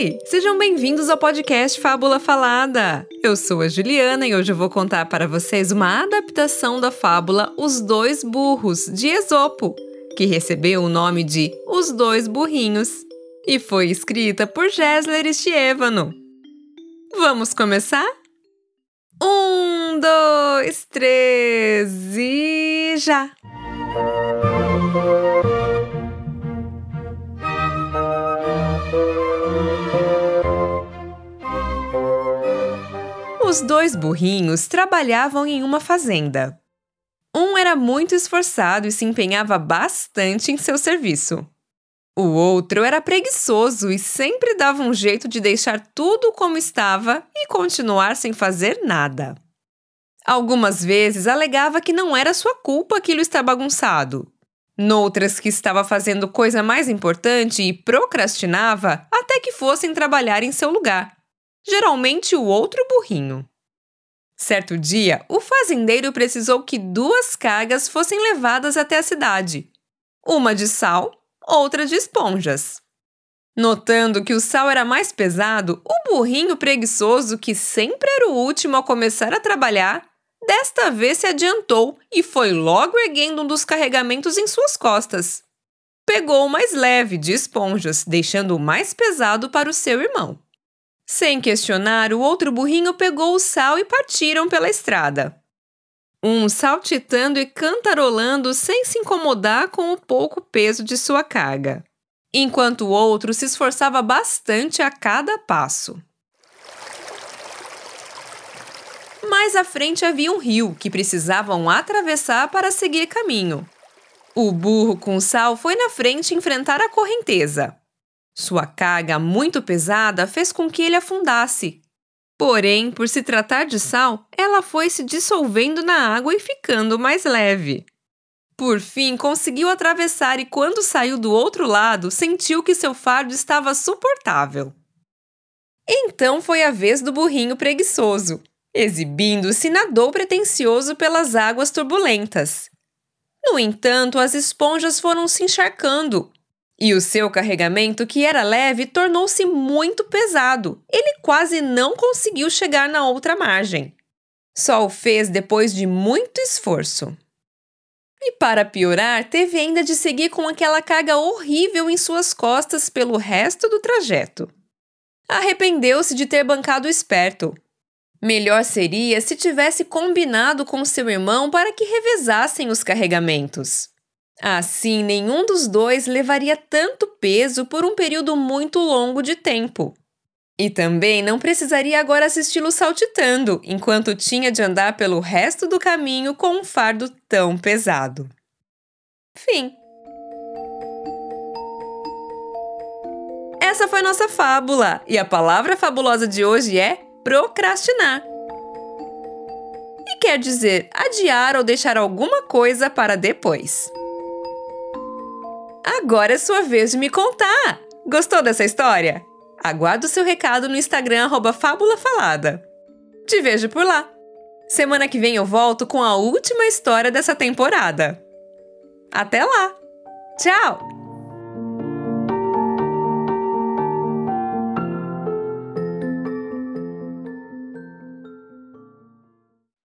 Oi! Sejam bem-vindos ao podcast Fábula Falada. Eu sou a Juliana e hoje eu vou contar para vocês uma adaptação da fábula Os Dois Burros, de Esopo, que recebeu o nome de Os Dois Burrinhos e foi escrita por Gessler Estievano. Vamos começar? Um, dois, três e já! Os dois burrinhos trabalhavam em uma fazenda. Um era muito esforçado e se empenhava bastante em seu serviço. O outro era preguiçoso e sempre dava um jeito de deixar tudo como estava e continuar sem fazer nada. Algumas vezes alegava que não era sua culpa aquilo estar bagunçado. Noutras que estava fazendo coisa mais importante e procrastinava até que fossem trabalhar em seu lugar geralmente o outro burrinho. Certo dia, o fazendeiro precisou que duas cargas fossem levadas até a cidade, uma de sal, outra de esponjas. Notando que o sal era mais pesado, o burrinho preguiçoso, que sempre era o último a começar a trabalhar, desta vez se adiantou e foi logo erguendo um dos carregamentos em suas costas. Pegou o mais leve de esponjas, deixando o mais pesado para o seu irmão. Sem questionar, o outro burrinho pegou o sal e partiram pela estrada. Um saltitando e cantarolando sem se incomodar com o pouco peso de sua carga, enquanto o outro se esforçava bastante a cada passo. Mais à frente havia um rio que precisavam atravessar para seguir caminho. O burro com sal foi na frente enfrentar a correnteza. Sua carga muito pesada fez com que ele afundasse. Porém, por se tratar de sal, ela foi se dissolvendo na água e ficando mais leve. Por fim, conseguiu atravessar e, quando saiu do outro lado, sentiu que seu fardo estava suportável. Então foi a vez do burrinho preguiçoso. Exibindo-se, nadou pretensioso pelas águas turbulentas. No entanto, as esponjas foram se encharcando, e o seu carregamento, que era leve, tornou-se muito pesado. Ele quase não conseguiu chegar na outra margem. Só o fez depois de muito esforço. E para piorar, teve ainda de seguir com aquela carga horrível em suas costas pelo resto do trajeto. Arrependeu-se de ter bancado esperto. Melhor seria se tivesse combinado com seu irmão para que revezassem os carregamentos. Assim, nenhum dos dois levaria tanto peso por um período muito longo de tempo. E também não precisaria agora assisti-lo saltitando, enquanto tinha de andar pelo resto do caminho com um fardo tão pesado. Fim. Essa foi nossa fábula, e a palavra fabulosa de hoje é procrastinar. E quer dizer adiar ou deixar alguma coisa para depois. Agora é sua vez de me contar! Gostou dessa história? Aguardo seu recado no Instagram Fábula Falada. Te vejo por lá. Semana que vem eu volto com a última história dessa temporada. Até lá! Tchau!